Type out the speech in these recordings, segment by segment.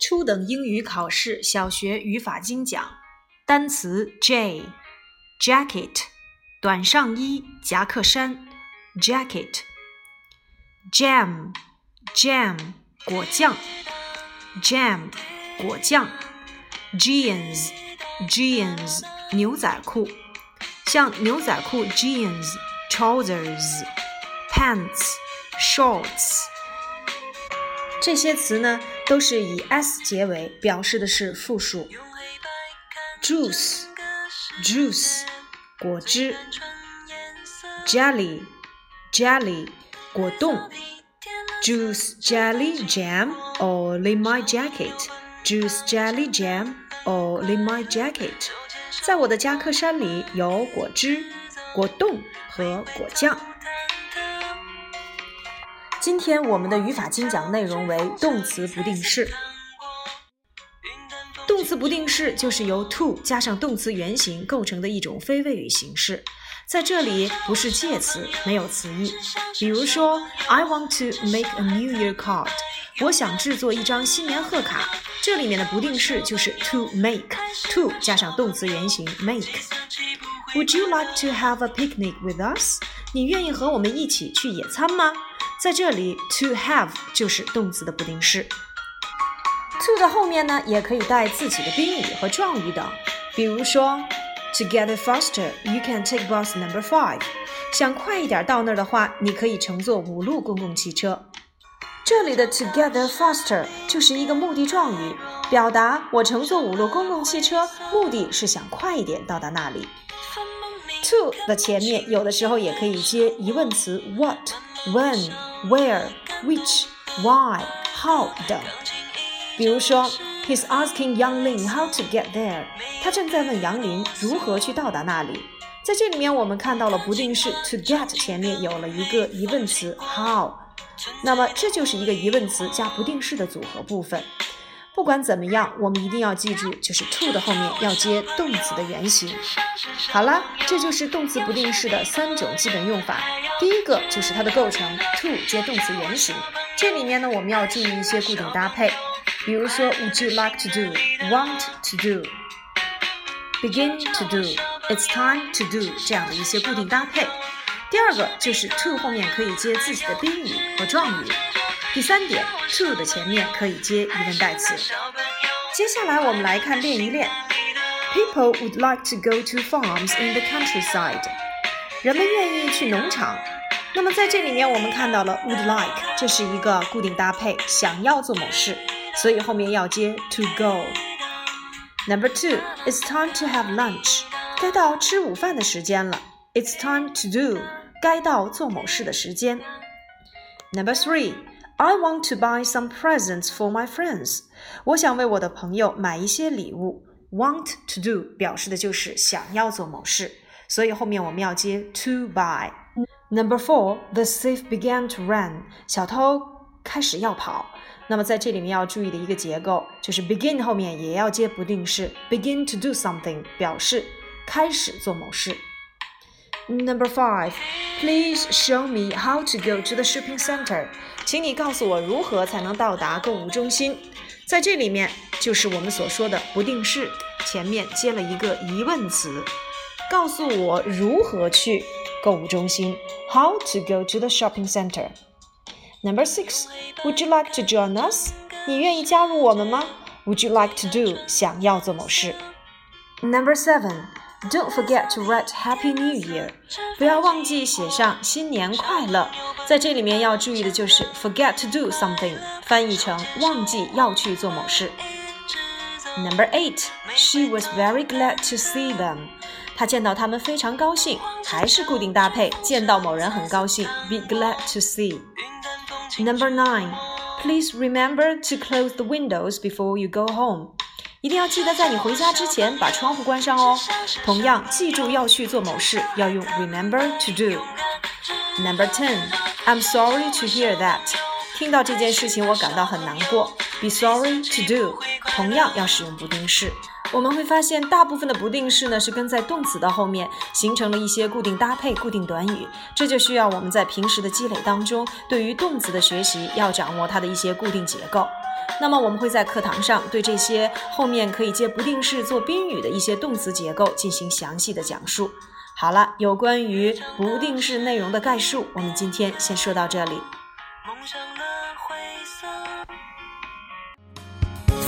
初等英语考试小学语法精讲单词 J，jacket，短上衣、夹克衫，jacket，jam，jam，果酱，jam，果酱，jeans，jeans，牛仔裤，像牛仔裤 jeans，trousers，pants，shorts。这些词呢，都是以 s 结尾，表示的是复数。juice，juice，果汁。jelly，jelly，果冻。juice, jelly, jam, all in my jacket. Juice, jelly, jam, all in my jacket. 在我的夹克衫里有果汁、果冻和果酱。今天我们的语法精讲内容为动词不定式。动词不定式就是由 to 加上动词原形构成的一种非谓语形式，在这里不是介词，没有词义。比如说，I want to make a New Year card，我想制作一张新年贺卡，这里面的不定式就是 to make，to 加上动词原形 make。Would you like to have a picnic with us？你愿意和我们一起去野餐吗？在这里，to have 就是动词的不定式。to 的后面呢，也可以带自己的宾语和状语等。比如说，To get it faster, you can take bus number five。想快一点到那儿的话，你可以乘坐五路公共汽车。这里的 together faster 就是一个目的状语，表达我乘坐五路公共汽车，目的是想快一点到达那里。to 的前面有的时候也可以接疑问词 what、when。Where, which, why, how 等。比如说，He's asking Yang Ling how to get there。他正在问杨林如何去到达那里。在这里面，我们看到了不定式 to get 前面有了一个疑问词 how。那么这就是一个疑问词加不定式的组合部分。不管怎么样，我们一定要记住，就是 to 的后面要接动词的原形。好了，这就是动词不定式的三种基本用法。第一个就是它的构成，to 接动词原形。这里面呢，我们要注意一些固定搭配，比如说，Would you like to do？Want to do？Begin to do？It's time to do 这样的一些固定搭配。第二个就是 to 后面可以接自己的宾语和状语。第三点，to 的前面可以接疑问代词。接下来我们来看练一练。People would like to go to farms in the countryside。人们愿意去农场。那么在这里面我们看到了 would like，这是一个固定搭配，想要做某事，所以后面要接 to go。Number two, it's time to have lunch。该到吃午饭的时间了。It's time to do。该到做某事的时间。Number three. I want to buy some presents for my friends。我想为我的朋友买一些礼物。Want to do 表示的就是想要做某事，所以后面我们要接 to buy。Number four, the thief began to run。小偷开始要跑。那么在这里面要注意的一个结构就是 begin 后面也要接不定式，begin to do something 表示开始做某事。Number five, please show me how to go to the shopping center. 请你告诉我如何才能到达购物中心。在这里面就是我们所说的不定式，前面接了一个疑问词，告诉我如何去购物中心。How to go to the shopping center? Number six, would you like to join us? 你愿意加入我们吗？Would you like to do? 想要做某事。Number seven. Don't forget to write Happy New Year，不要忘记写上新年快乐。在这里面要注意的就是 forget to do something，翻译成忘记要去做某事。Number eight, she was very glad to see them。她见到他们非常高兴，还是固定搭配，见到某人很高兴，be glad to see。Number nine, please remember to close the windows before you go home。 一定要记得在你回家之前把窗户关上哦。同样，记住要去做某事要用 remember to do。Number ten, I'm sorry to hear that。听到这件事情我感到很难过。Be sorry to do，同样要使用不定式。我们会发现，大部分的不定式呢是跟在动词的后面，形成了一些固定搭配、固定短语。这就需要我们在平时的积累当中，对于动词的学习要掌握它的一些固定结构。那么我们会在课堂上对这些后面可以接不定式做宾语的一些动词结构进行详细的讲述。好了，有关于不定式内容的概述，我们今天先说到这里。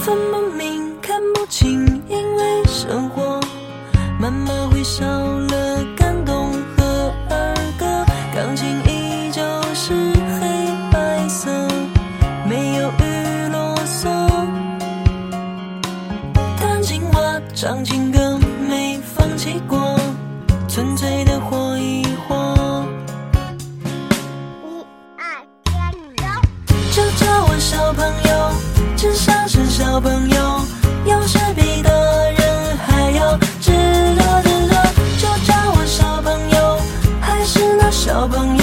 分不明，唱情歌没放弃过，纯粹的火一火。一二一，就叫我小朋友，至少是小朋友，有时比大人还要值得的多，就叫我小朋友，还是那小朋友。